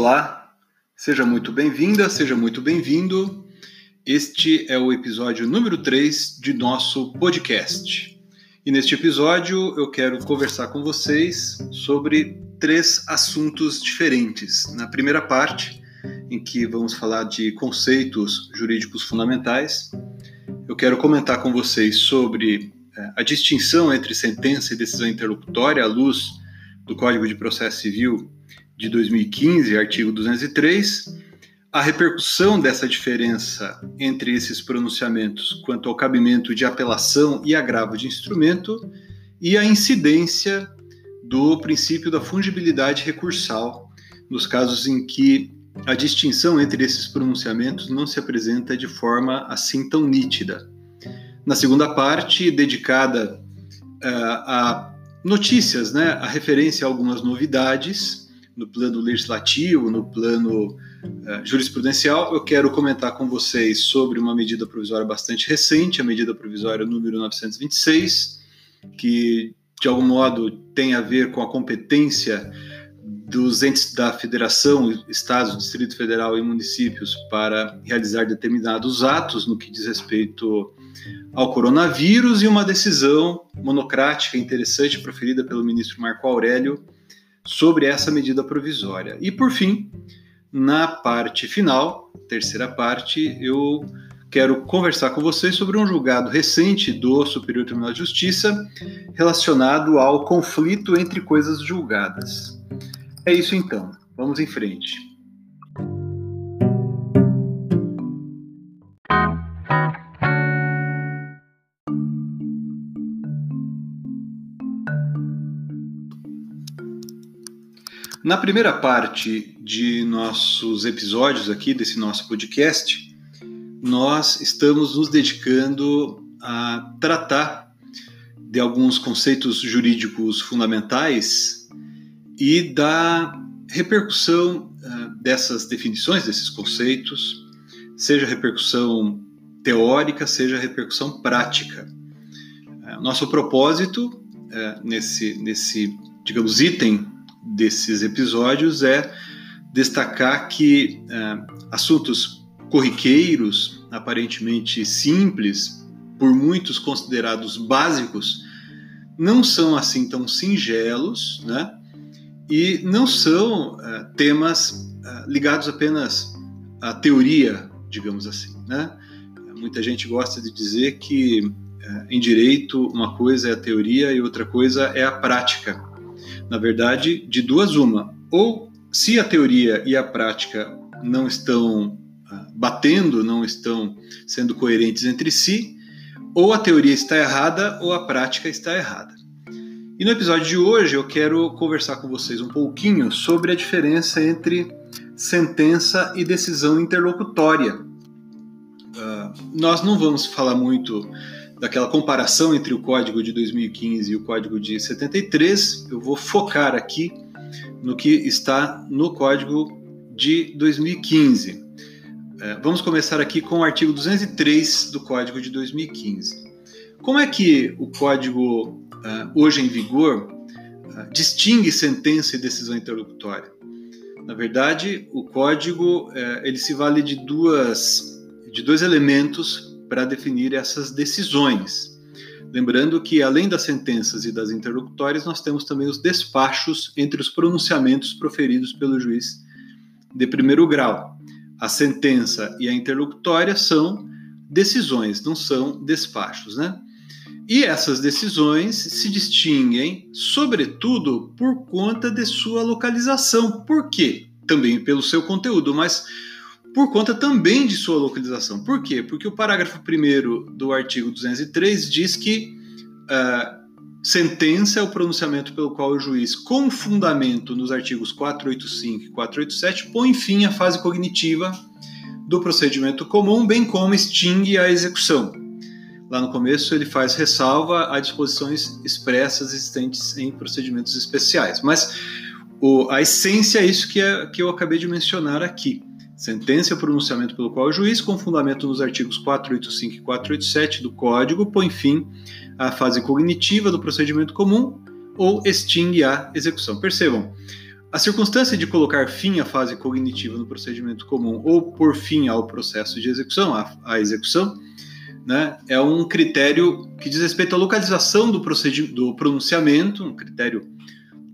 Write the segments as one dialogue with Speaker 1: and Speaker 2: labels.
Speaker 1: Olá, seja muito bem-vinda, seja muito bem-vindo. Este é o episódio número 3 de nosso podcast. E neste episódio eu quero conversar com vocês sobre três assuntos diferentes. Na primeira parte, em que vamos falar de conceitos jurídicos fundamentais, eu quero comentar com vocês sobre eh, a distinção entre sentença e decisão interlocutória à luz do Código de Processo Civil de 2015, artigo 203, a repercussão dessa diferença entre esses pronunciamentos quanto ao cabimento de apelação e agravo de instrumento e a incidência do princípio da fungibilidade recursal nos casos em que a distinção entre esses pronunciamentos não se apresenta de forma assim tão nítida. Na segunda parte, dedicada uh, a notícias, né, a referência a algumas novidades no plano legislativo, no plano uh, jurisprudencial, eu quero comentar com vocês sobre uma medida provisória bastante recente, a medida provisória número 926, que de algum modo tem a ver com a competência dos entes da federação, estados, Distrito Federal e municípios para realizar determinados atos no que diz respeito ao coronavírus e uma decisão monocrática interessante proferida pelo ministro Marco Aurélio sobre essa medida provisória. E por fim, na parte final, terceira parte, eu quero conversar com vocês sobre um julgado recente do Superior Tribunal de Justiça relacionado ao conflito entre coisas julgadas. É isso então, vamos em frente. Na primeira parte de nossos episódios aqui, desse nosso podcast, nós estamos nos dedicando a tratar de alguns conceitos jurídicos fundamentais e da repercussão uh, dessas definições, desses conceitos, seja repercussão teórica, seja repercussão prática. Uh, nosso propósito uh, nesse, nesse, digamos, item desses episódios é destacar que é, assuntos corriqueiros, aparentemente simples, por muitos considerados básicos, não são assim tão singelos, né? E não são uh, temas uh, ligados apenas à teoria, digamos assim, né? Muita gente gosta de dizer que em direito uma coisa é a teoria e outra coisa é a prática. Na verdade, de duas uma. Ou se a teoria e a prática não estão ah, batendo, não estão sendo coerentes entre si, ou a teoria está errada ou a prática está errada. E no episódio de hoje eu quero conversar com vocês um pouquinho sobre a diferença entre sentença e decisão interlocutória. Uh, nós não vamos falar muito daquela comparação entre o código de 2015 e o código de 73, eu vou focar aqui no que está no código de 2015. É, vamos começar aqui com o artigo 203 do código de 2015. Como é que o código uh, hoje em vigor uh, distingue sentença e decisão interlocutória? Na verdade, o código ele se vale de duas de dois elementos para definir essas decisões. Lembrando que, além das sentenças e das interlocutórias, nós temos também os despachos entre os pronunciamentos proferidos pelo juiz de primeiro grau. A sentença e a interlocutória são decisões, não são despachos, né? E essas decisões se distinguem, sobretudo, por conta de sua localização. Por quê? Também pelo seu conteúdo, mas por conta também de sua localização. Por quê? Porque o parágrafo 1 do artigo 203 diz que uh, sentença é o pronunciamento pelo qual o juiz, com fundamento nos artigos 485 e 487, põe fim à fase cognitiva do procedimento comum, bem como extingue a execução. Lá no começo ele faz ressalva a disposições expressas existentes em procedimentos especiais. Mas o, a essência é isso que, é, que eu acabei de mencionar aqui. Sentença é o pronunciamento pelo qual o juiz, com fundamento nos artigos 485 e 487 do Código, põe fim à fase cognitiva do procedimento comum ou extingue a execução. Percebam, A circunstância de colocar fim à fase cognitiva no procedimento comum ou por fim ao processo de execução, à execução, né, é um critério que diz respeito à localização do, do pronunciamento, um critério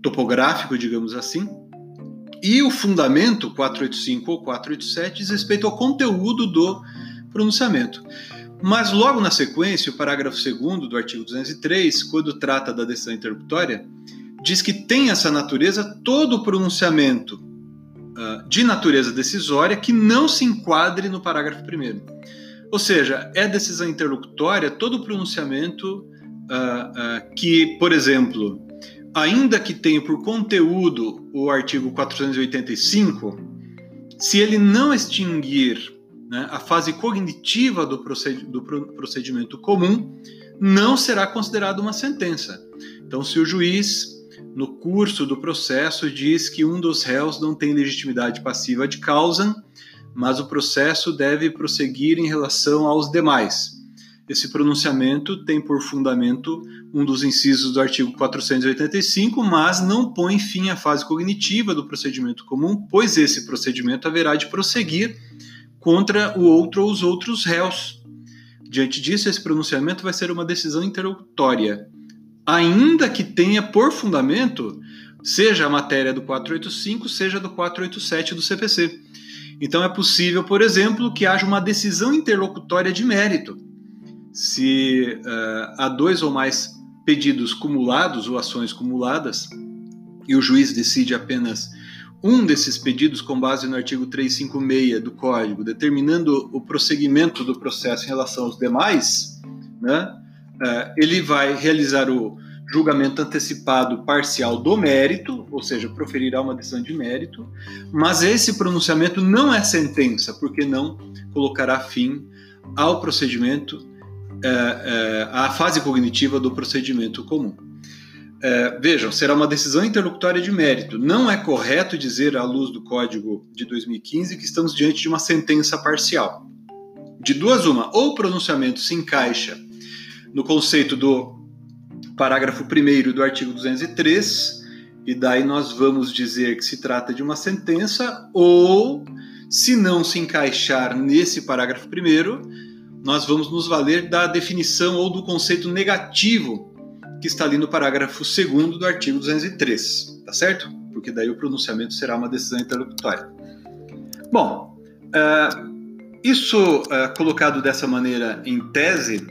Speaker 1: topográfico, digamos assim, e o fundamento 485 ou 487 diz respeito ao conteúdo do pronunciamento. Mas logo na sequência, o parágrafo 2 do artigo 203, quando trata da decisão interruptória, diz que tem essa natureza todo pronunciamento uh, de natureza decisória que não se enquadre no parágrafo 1. Ou seja, é decisão interlocutória todo pronunciamento uh, uh, que, por exemplo, ainda que tenha por conteúdo o artigo 485, se ele não extinguir né, a fase cognitiva do, do procedimento comum, não será considerado uma sentença. Então, se o juiz no curso do processo diz que um dos réus não tem legitimidade passiva de causa, mas o processo deve prosseguir em relação aos demais. Esse pronunciamento tem por fundamento um dos incisos do artigo 485, mas não põe fim à fase cognitiva do procedimento comum, pois esse procedimento haverá de prosseguir contra o outro ou os outros réus. Diante disso, esse pronunciamento vai ser uma decisão interlocutória ainda que tenha por fundamento seja a matéria do 485, seja do 487 do CPC. Então é possível, por exemplo, que haja uma decisão interlocutória de mérito. Se uh, há dois ou mais pedidos cumulados ou ações cumuladas e o juiz decide apenas um desses pedidos com base no artigo 356 do Código, determinando o prosseguimento do processo em relação aos demais, né, é, ele vai realizar o julgamento antecipado parcial do mérito, ou seja, proferirá uma decisão de mérito, mas esse pronunciamento não é sentença, porque não colocará fim ao procedimento, é, é, à fase cognitiva do procedimento comum. É, vejam, será uma decisão interlocutória de mérito. Não é correto dizer, à luz do Código de 2015, que estamos diante de uma sentença parcial. De duas, uma, ou o pronunciamento se encaixa no conceito do parágrafo 1 do artigo 203, e daí nós vamos dizer que se trata de uma sentença, ou, se não se encaixar nesse parágrafo 1, nós vamos nos valer da definição ou do conceito negativo que está ali no parágrafo 2 do artigo 203, tá certo? Porque daí o pronunciamento será uma decisão interlocutória. Bom, uh, isso uh, colocado dessa maneira em tese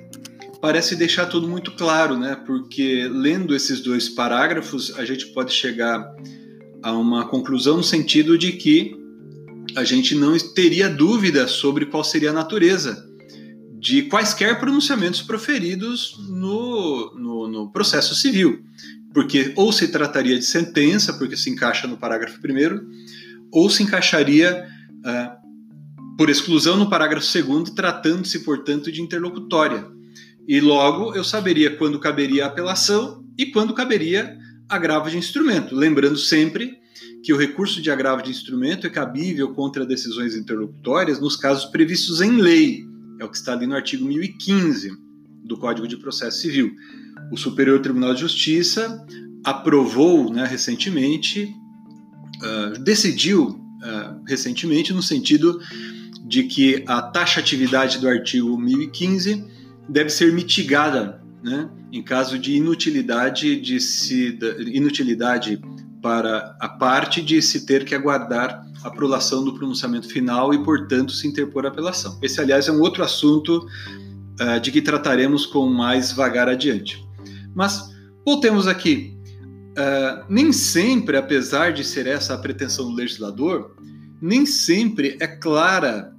Speaker 1: parece deixar tudo muito claro, né? Porque lendo esses dois parágrafos, a gente pode chegar a uma conclusão no sentido de que a gente não teria dúvida sobre qual seria a natureza de quaisquer pronunciamentos proferidos no, no, no processo civil. Porque ou se trataria de sentença, porque se encaixa no parágrafo primeiro, ou se encaixaria uh, por exclusão no parágrafo segundo, tratando-se, portanto, de interlocutória e logo eu saberia quando caberia a apelação e quando caberia agravo de instrumento. Lembrando sempre que o recurso de agravo de instrumento é cabível contra decisões interlocutórias nos casos previstos em lei. É o que está ali no artigo 1015 do Código de Processo Civil. O Superior Tribunal de Justiça aprovou né, recentemente, uh, decidiu uh, recentemente no sentido de que a taxatividade do artigo 1015 deve ser mitigada né, em caso de inutilidade, de se, inutilidade para a parte de se ter que aguardar a prolação do pronunciamento final e, portanto, se interpor a apelação. Esse, aliás, é um outro assunto uh, de que trataremos com mais vagar adiante. Mas voltemos aqui. Uh, nem sempre, apesar de ser essa a pretensão do legislador, nem sempre é clara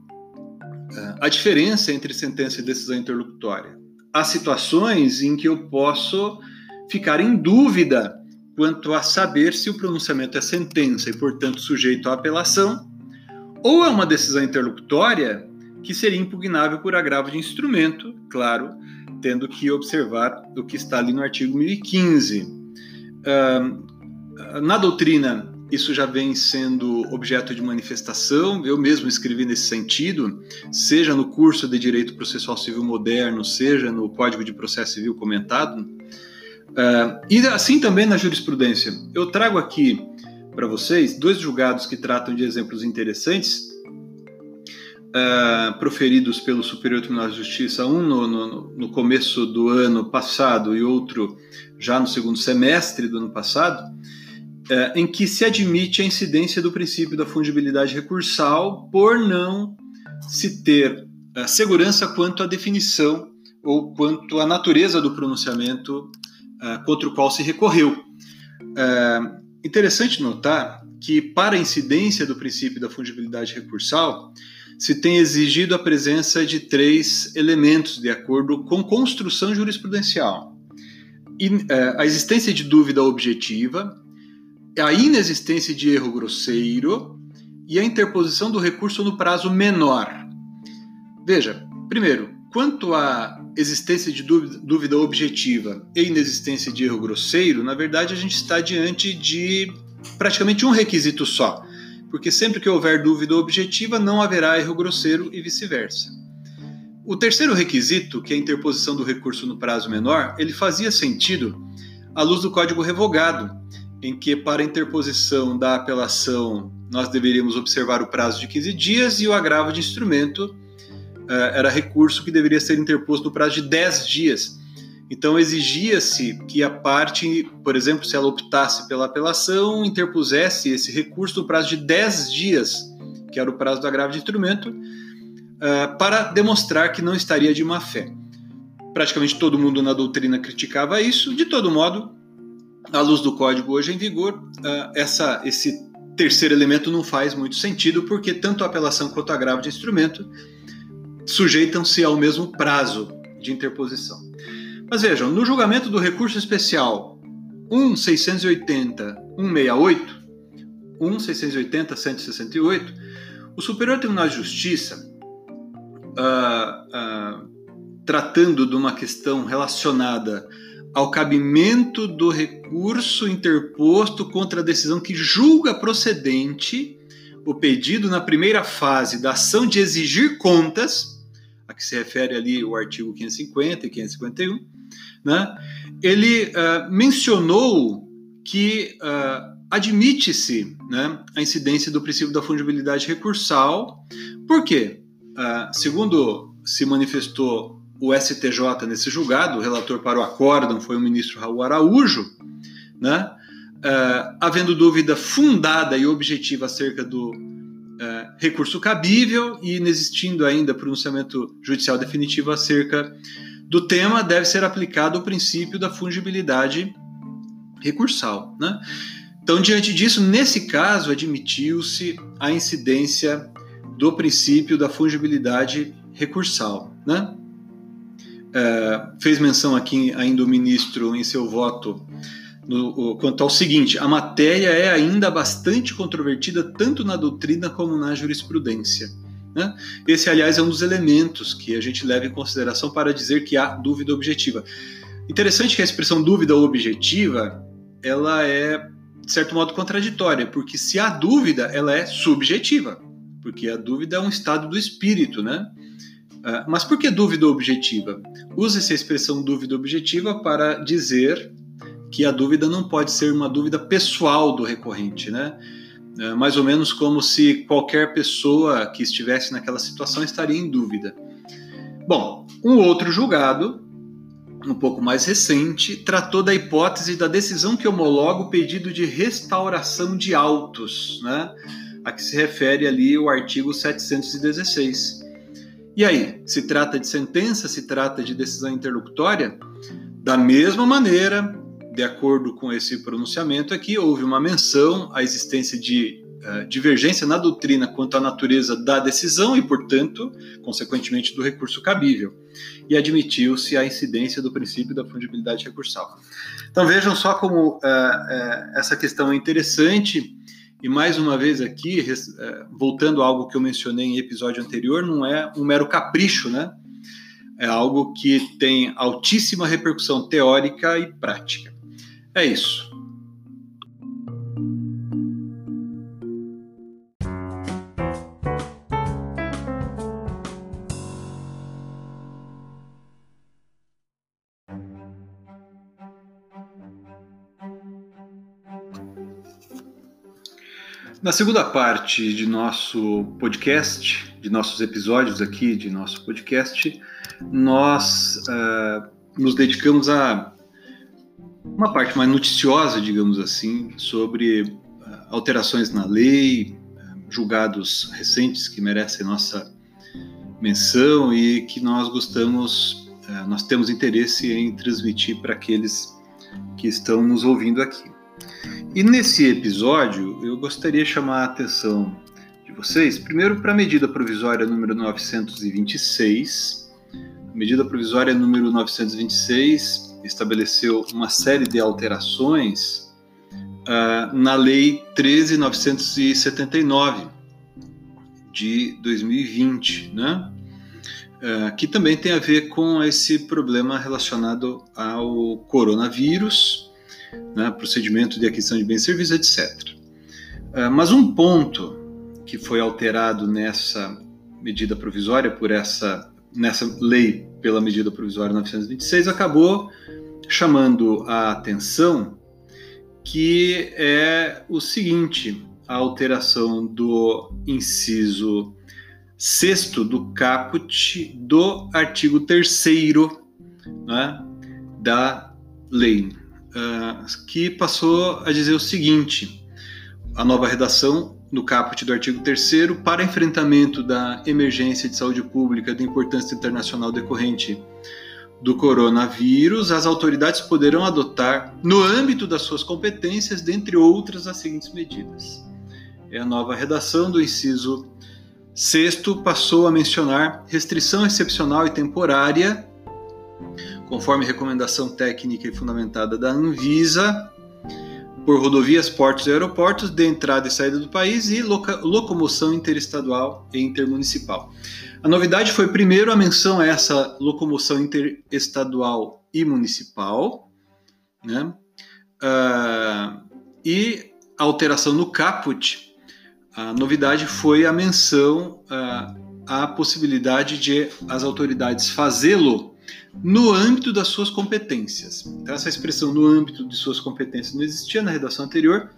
Speaker 1: é, a diferença entre sentença e decisão interlocutória. Há situações em que eu posso ficar em dúvida quanto a saber se o pronunciamento é sentença e, portanto, sujeito à apelação, ou é uma decisão interlocutória que seria impugnável por agravo de instrumento, claro, tendo que observar o que está ali no artigo 1015. Uh, na doutrina isso já vem sendo objeto de manifestação. Eu mesmo escrevi nesse sentido, seja no curso de Direito Processual Civil Moderno, seja no Código de Processo Civil comentado. Uh, e assim também na jurisprudência. Eu trago aqui para vocês dois julgados que tratam de exemplos interessantes, uh, proferidos pelo Superior Tribunal de Justiça, um no, no, no, começo do ano passado e outro já no segundo semestre do ano passado, uh, em que se admite a incidência do princípio da fungibilidade recursal por não se ter segurança quanto à definição ou quanto à natureza do pronunciamento contra o qual se recorreu. Interessante notar que, para a incidência do princípio da fungibilidade recursal, se tem exigido a presença de três elementos de acordo com construção jurisprudencial: é, a existência de dúvida objetiva, a inexistência de erro grosseiro e a interposição do recurso no prazo menor. Veja, primeiro, quanto à existência de dúvida, objetiva e inexistência de erro grosseiro, na verdade a gente está diante de praticamente um requisito só, porque sempre que houver dúvida objetiva não haverá erro grosseiro e vice-versa. O terceiro requisito, que é a interposição do recurso no prazo menor, ele fazia sentido à luz do Código Revogado, em que para interposição da apelação nós deveríamos observar o prazo de 15 dias e o agravo de instrumento era recurso que deveria ser interposto no prazo de 10 dias. Então exigia-se que a parte, por exemplo, se ela optasse pela apelação, interpusesse esse recurso no prazo de 10 dias, que era o prazo do agravo de instrumento, uh, para demonstrar que não estaria de má fé. Praticamente todo mundo na doutrina criticava isso. De todo modo, à luz do código hoje em vigor, uh, essa, esse terceiro elemento não faz muito sentido, porque tanto a apelação quanto o agravo de instrumento sujeitam-se ao mesmo prazo de interposição. Mas vejam, no julgamento do recurso especial 1680-168, 1680-168, o Superior Tribunal de Justiça, uh, uh, tratando de uma questão relacionada ao cabimento do recurso interposto contra a decisão que julga procedente o pedido na primeira fase da ação de exigir contas, que se refere ali o artigo 550 e 551, né? ele uh, mencionou que uh, admite-se né, a incidência do princípio da fungibilidade recursal. Por quê? Uh, segundo se manifestou o STJ nesse julgado, o relator para o acórdão foi o ministro Raul Araújo, né? Havendo dúvida fundada e objetiva acerca do recurso cabível e inexistindo ainda pronunciamento judicial definitivo acerca do tema, deve ser aplicado o princípio da fungibilidade recursal. Né? Então, diante disso, nesse caso, admitiu-se a incidência do princípio da fungibilidade recursal. Né? É, fez menção aqui ainda o ministro em seu voto no, quanto ao seguinte: a matéria é ainda bastante controvertida tanto na doutrina como na jurisprudência. Né? Esse, aliás, é um dos elementos que a gente leva em consideração para dizer que há dúvida objetiva. Interessante que a expressão dúvida objetiva ela é, de certo modo, contraditória, porque se há dúvida, ela é subjetiva, porque a dúvida é um estado do espírito, né? Ah, mas por que dúvida objetiva? Usa-se a expressão dúvida objetiva para dizer que a dúvida não pode ser uma dúvida pessoal do recorrente, né? É mais ou menos como se qualquer pessoa que estivesse naquela situação estaria em dúvida. Bom, um outro julgado, um pouco mais recente, tratou da hipótese da decisão que homologa o pedido de restauração de autos, né? a que se refere ali o artigo 716. E aí, se trata de sentença, se trata de decisão interlocutória? Da mesma maneira, de acordo com esse pronunciamento aqui, houve uma menção à existência de uh, divergência na doutrina quanto à natureza da decisão e, portanto, consequentemente, do recurso cabível. E admitiu-se a incidência do princípio da fungibilidade recursal. Então vejam só como uh, uh, essa questão é interessante. E mais uma vez aqui, voltando a algo que eu mencionei em episódio anterior, não é um mero capricho, né? É algo que tem altíssima repercussão teórica e prática. É isso. Na segunda parte de nosso podcast, de nossos episódios aqui de nosso podcast, nós uh, nos dedicamos a uma parte mais noticiosa, digamos assim, sobre uh, alterações na lei, uh, julgados recentes que merecem nossa menção e que nós gostamos, nós temos interesse em transmitir para aqueles que estão nos ouvindo aqui. E nesse episódio, eu gostaria de chamar a atenção de vocês, primeiro para a medida provisória número 926. A medida provisória número 926 estabeleceu uma série de alterações uh, na Lei 13.979 de 2020, né? Uh, que também tem a ver com esse problema relacionado ao coronavírus né, procedimento de aquisição de bens e serviços, etc. Uh, mas um ponto que foi alterado nessa medida provisória por essa nessa lei pela medida provisória 926 acabou chamando a atenção que é o seguinte, a alteração do inciso sexto do caput do artigo 3 né, da lei uh, que passou a dizer o seguinte: a nova redação no caput do artigo 3 para enfrentamento da emergência de saúde pública de importância internacional decorrente do coronavírus, as autoridades poderão adotar, no âmbito das suas competências, dentre outras, as seguintes medidas. É a nova redação do inciso sexto passou a mencionar restrição excepcional e temporária conforme recomendação técnica e fundamentada da Anvisa, por rodovias, portos e aeroportos de entrada e saída do país e locomoção interestadual e intermunicipal. A novidade foi primeiro a menção a essa locomoção interestadual e municipal, né? Uh, e a alteração no caput, a novidade foi a menção uh, à possibilidade de as autoridades fazê-lo no âmbito das suas competências. Então, essa expressão no âmbito de suas competências não existia na redação anterior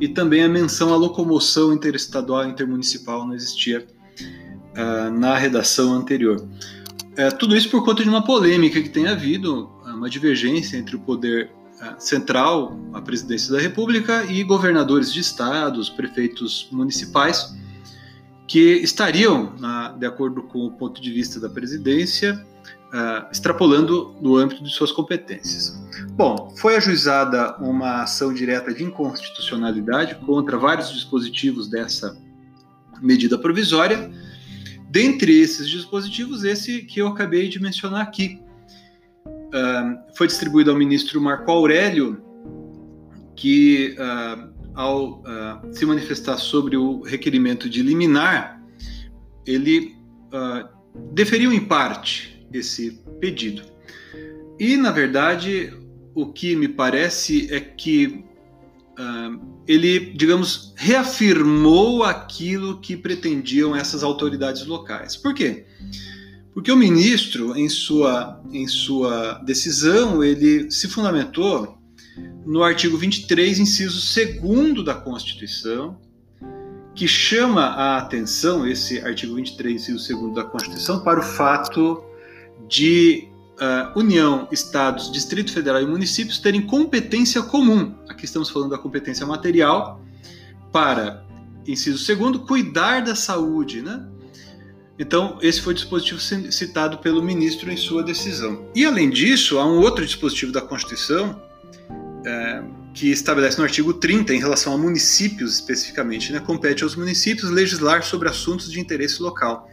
Speaker 1: e também a menção à locomoção interestadual e intermunicipal não existia uh, na redação anterior. É, tudo isso por conta de uma polêmica que tem havido, uma divergência entre o poder uh, central, a presidência da República, e governadores de estados, prefeitos municipais, que estariam, de acordo com o ponto de vista da presidência, uh, extrapolando no âmbito de suas competências. Bom, foi ajuizada uma ação direta de inconstitucionalidade contra vários dispositivos dessa medida provisória. Dentre esses dispositivos, esse que eu acabei de mencionar aqui. Uh, foi distribuído ao ministro Marco Aurélio, que, uh, ao uh, se manifestar sobre o requerimento de liminar, ele deferiu em parte esse pedido. E, na verdade, o que me parece é que uh, ele, digamos, reafirmou aquilo que pretendiam essas autoridades locais. Por quê? Porque o ministro, em sua, em sua decisão, ele se fundamentou no artigo 23, inciso 2 da Constituição, que chama a atenção, esse artigo 23, inciso 2 da Constituição, para o fato de uh, União, Estados, Distrito Federal e municípios terem competência comum. Aqui estamos falando da competência material para, inciso segundo, cuidar da saúde, né? Então, esse foi o dispositivo citado pelo ministro em sua decisão. E, além disso, há um outro dispositivo da Constituição é, que estabelece no artigo 30, em relação a municípios especificamente, né, compete aos municípios legislar sobre assuntos de interesse local.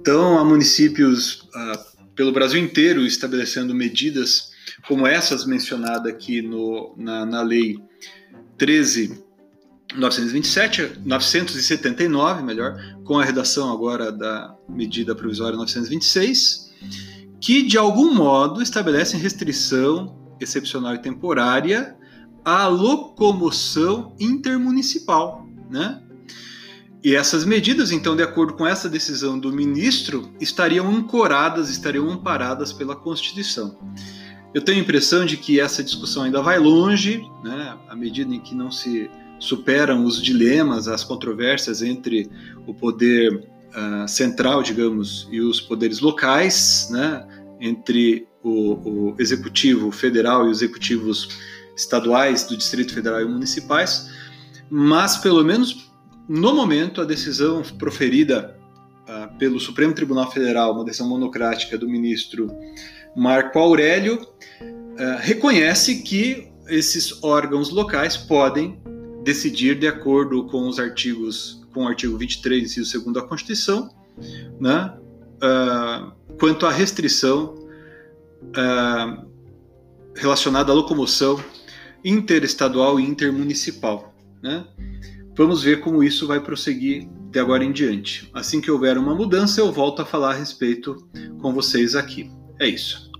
Speaker 1: Então, há municípios ah, pelo Brasil inteiro estabelecendo medidas como essas mencionadas aqui no, na, na lei 13 927, 979, melhor, com a redação agora da medida provisória 926, que de algum modo estabelecem restrição excepcional e temporária à locomoção intermunicipal, né? E essas medidas, então, de acordo com essa decisão do ministro, estariam ancoradas, estariam amparadas pela Constituição. Eu tenho a impressão de que essa discussão ainda vai longe, né, à medida em que não se superam os dilemas, as controvérsias entre o poder uh, central, digamos, e os poderes locais, né, entre o, o executivo federal e os executivos estaduais do Distrito Federal e municipais, mas pelo menos no momento a decisão proferida uh, pelo Supremo Tribunal Federal, uma decisão monocrática do ministro Marco Aurélio, uh, reconhece que esses órgãos locais podem decidir de acordo com os artigos, com o artigo 23, inciso 2 da Constituição, né, uh, quanto à restrição relacionada à locomoção interestadual e intermunicipal. Né? Vamos ver como isso vai prosseguir de agora em diante. Assim que houver uma mudança, eu volto a falar a respeito com vocês aqui. É isso.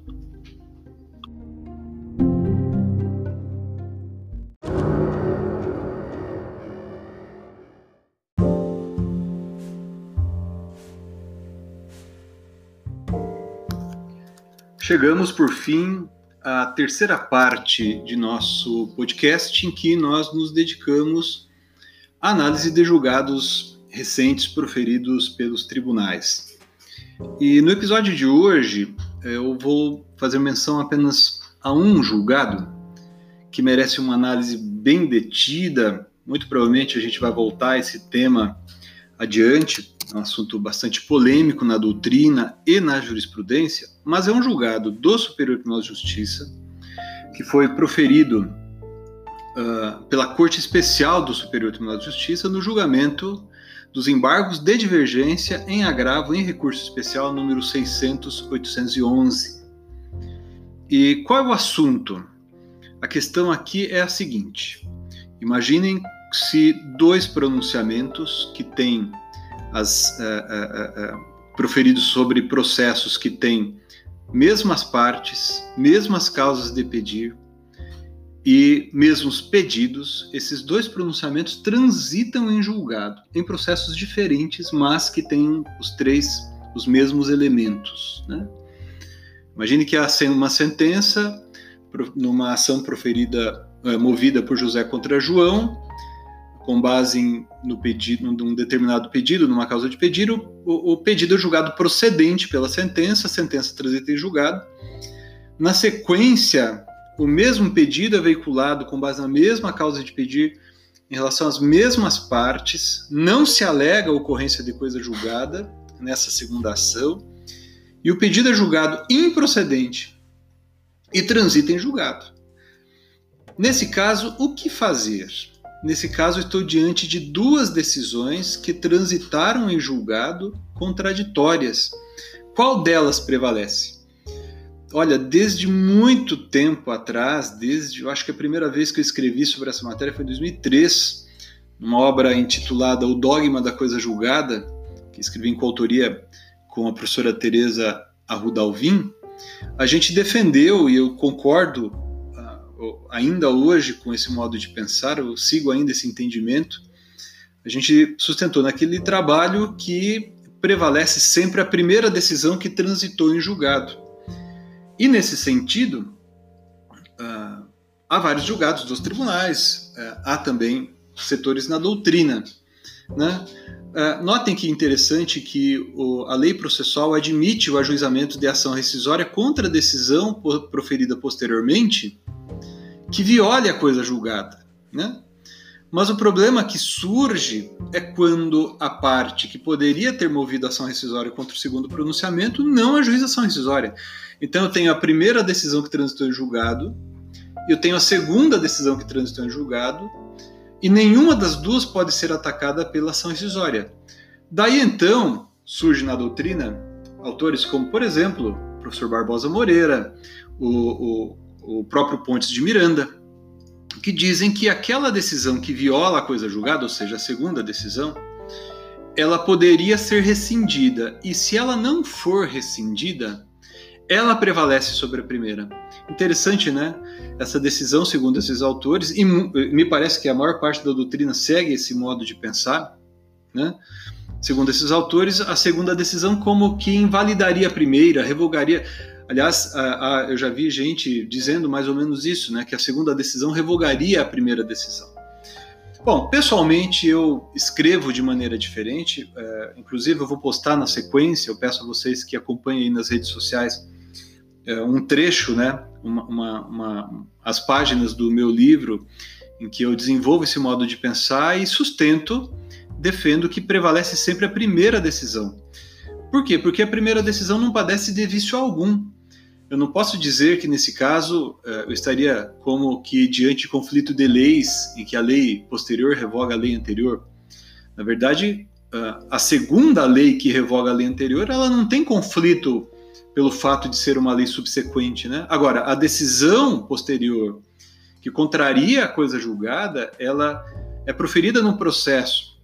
Speaker 1: Chegamos, por fim, à terceira parte de nosso podcast, em que nós nos dedicamos análise de julgados recentes proferidos pelos tribunais. E no episódio de hoje, eu vou fazer menção apenas a um julgado que merece uma análise bem detida. Muito provavelmente a gente vai voltar a esse tema adiante, um assunto bastante polêmico na doutrina e na jurisprudência, mas é um julgado do Superior Tribunal de Justiça que foi proferido uh, pela Corte Especial do Superior Tribunal de Justiça no julgamento dos embargos de divergência em agravo em recurso especial número 600-811. E qual é o assunto? A questão aqui é a seguinte: imaginem se dois pronunciamentos que têm as, uh, uh, uh, proferidos sobre processos que têm mesmas partes, mesmas causas de pedir e mesmos pedidos, esses dois pronunciamentos transitam em julgado, em processos diferentes, mas que têm os três os mesmos elementos. Né? Imagine que há uma sentença numa ação proferida, eh, movida por José contra João, com base em, no pedido, num determinado pedido, numa causa de pedido, o, o pedido é julgado procedente pela sentença, a sentença transita em julgado. Na sequência, o mesmo pedido é veiculado com base na mesma causa de pedir, em relação às mesmas partes, não se alega a ocorrência de coisa julgada nessa segunda ação, e o pedido é julgado improcedente e transita em julgado. Nesse caso, o que fazer? Nesse caso, estou diante de duas decisões que transitaram em julgado contraditórias. Qual delas prevalece? Olha, desde muito tempo atrás, desde eu acho que a primeira vez que eu escrevi sobre essa matéria foi em 2003, numa obra intitulada O Dogma da Coisa Julgada, que escrevi em coautoria com a professora Teresa Arruda Alvim, a gente defendeu, e eu concordo ainda hoje com esse modo de pensar, eu sigo ainda esse entendimento. A gente sustentou naquele trabalho que prevalece sempre a primeira decisão que transitou em julgado. E nesse sentido, uh, há vários julgados dos tribunais, uh, há também setores na doutrina. Né? Uh, notem que interessante que a lei processual admite o ajuizamento de ação rescisória contra a decisão proferida posteriormente que viole a coisa julgada, né? Mas o problema que surge é quando a parte que poderia ter movido ação rescisória contra o segundo pronunciamento não ajuiza ação rescisória. Então eu tenho a primeira decisão que transitou em julgado, eu tenho a segunda decisão que transitou em julgado, e nenhuma das duas pode ser atacada pela ação rescisória. Daí então surge na doutrina autores como, por exemplo, o professor Barbosa Moreira, o, o o próprio Pontes de Miranda, que dizem que aquela decisão que viola a coisa julgada, ou seja, a segunda decisão, ela poderia ser rescindida e se ela não for rescindida, ela prevalece sobre a primeira. Interessante, né? Essa decisão, segundo esses autores, e me parece que a maior parte da doutrina segue esse modo de pensar, né? Segundo esses autores, a segunda decisão como que invalidaria a primeira, revogaria. Aliás, a, a, eu já vi gente dizendo mais ou menos isso, né, que a segunda decisão revogaria a primeira decisão. Bom, pessoalmente eu escrevo de maneira diferente, é, inclusive eu vou postar na sequência, eu peço a vocês que acompanhem aí nas redes sociais é, um trecho, né, uma, uma, uma, as páginas do meu livro em que eu desenvolvo esse modo de pensar e sustento, defendo que prevalece sempre a primeira decisão. Por quê? Porque a primeira decisão não padece de vício algum. Eu não posso dizer que nesse caso eh, eu estaria como que diante de conflito de leis em que a lei posterior revoga a lei anterior. Na verdade, eh, a segunda lei que revoga a lei anterior, ela não tem conflito pelo fato de ser uma lei subsequente, né? Agora, a decisão posterior que contraria a coisa julgada, ela é proferida num processo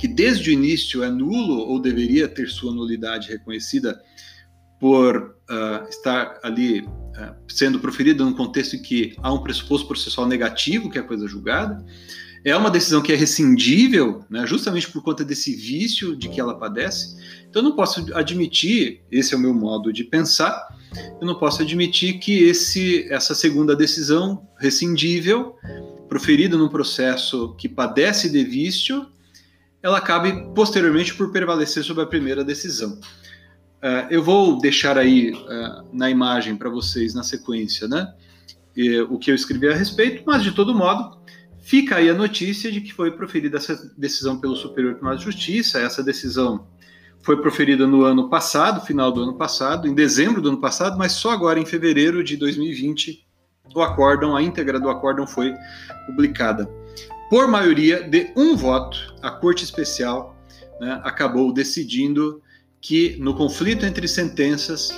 Speaker 1: que desde o início é nulo ou deveria ter sua nulidade reconhecida por uh, estar ali uh, sendo proferida num contexto em que há um pressuposto processual negativo, que é a coisa julgada, é uma decisão que é rescindível, né, justamente por conta desse vício de que ela padece. Então, eu não posso admitir, esse é o meu modo de pensar, eu não posso admitir que esse, essa segunda decisão rescindível, proferida num processo que padece de vício, ela acabe posteriormente por prevalecer sobre a primeira decisão. Uh, eu vou deixar aí uh, na imagem para vocês na sequência, né? E, o que eu escrevi a respeito, mas de todo modo, fica aí a notícia de que foi proferida essa decisão pelo Superior Tribunal de Justiça. Essa decisão foi proferida no ano passado, final do ano passado, em dezembro do ano passado, mas só agora em fevereiro de 2020 o acórdão, a íntegra do acórdão foi publicada. Por maioria de um voto, a Corte Especial né, acabou decidindo que no conflito entre sentenças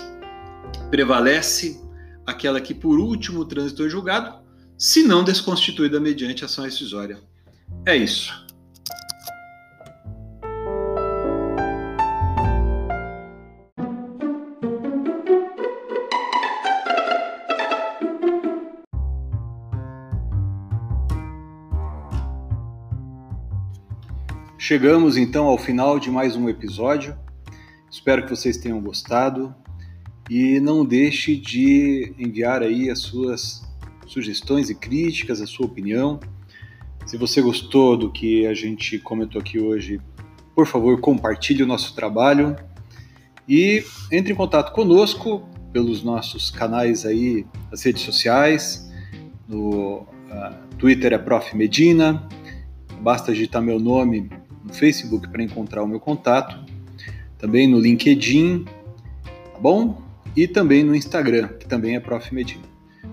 Speaker 1: prevalece aquela que por último transitor julgado, se não desconstituída mediante ação rescisória. É isso. Chegamos então ao final de mais um episódio. Espero que vocês tenham gostado e não deixe de enviar aí as suas sugestões e críticas, a sua opinião. Se você gostou do que a gente comentou aqui hoje, por favor, compartilhe o nosso trabalho e entre em contato conosco pelos nossos canais aí, as redes sociais, no uh, Twitter é Prof. Medina, basta digitar meu nome no Facebook para encontrar o meu contato também no LinkedIn, tá bom? E também no Instagram, que também é Prof. Medina.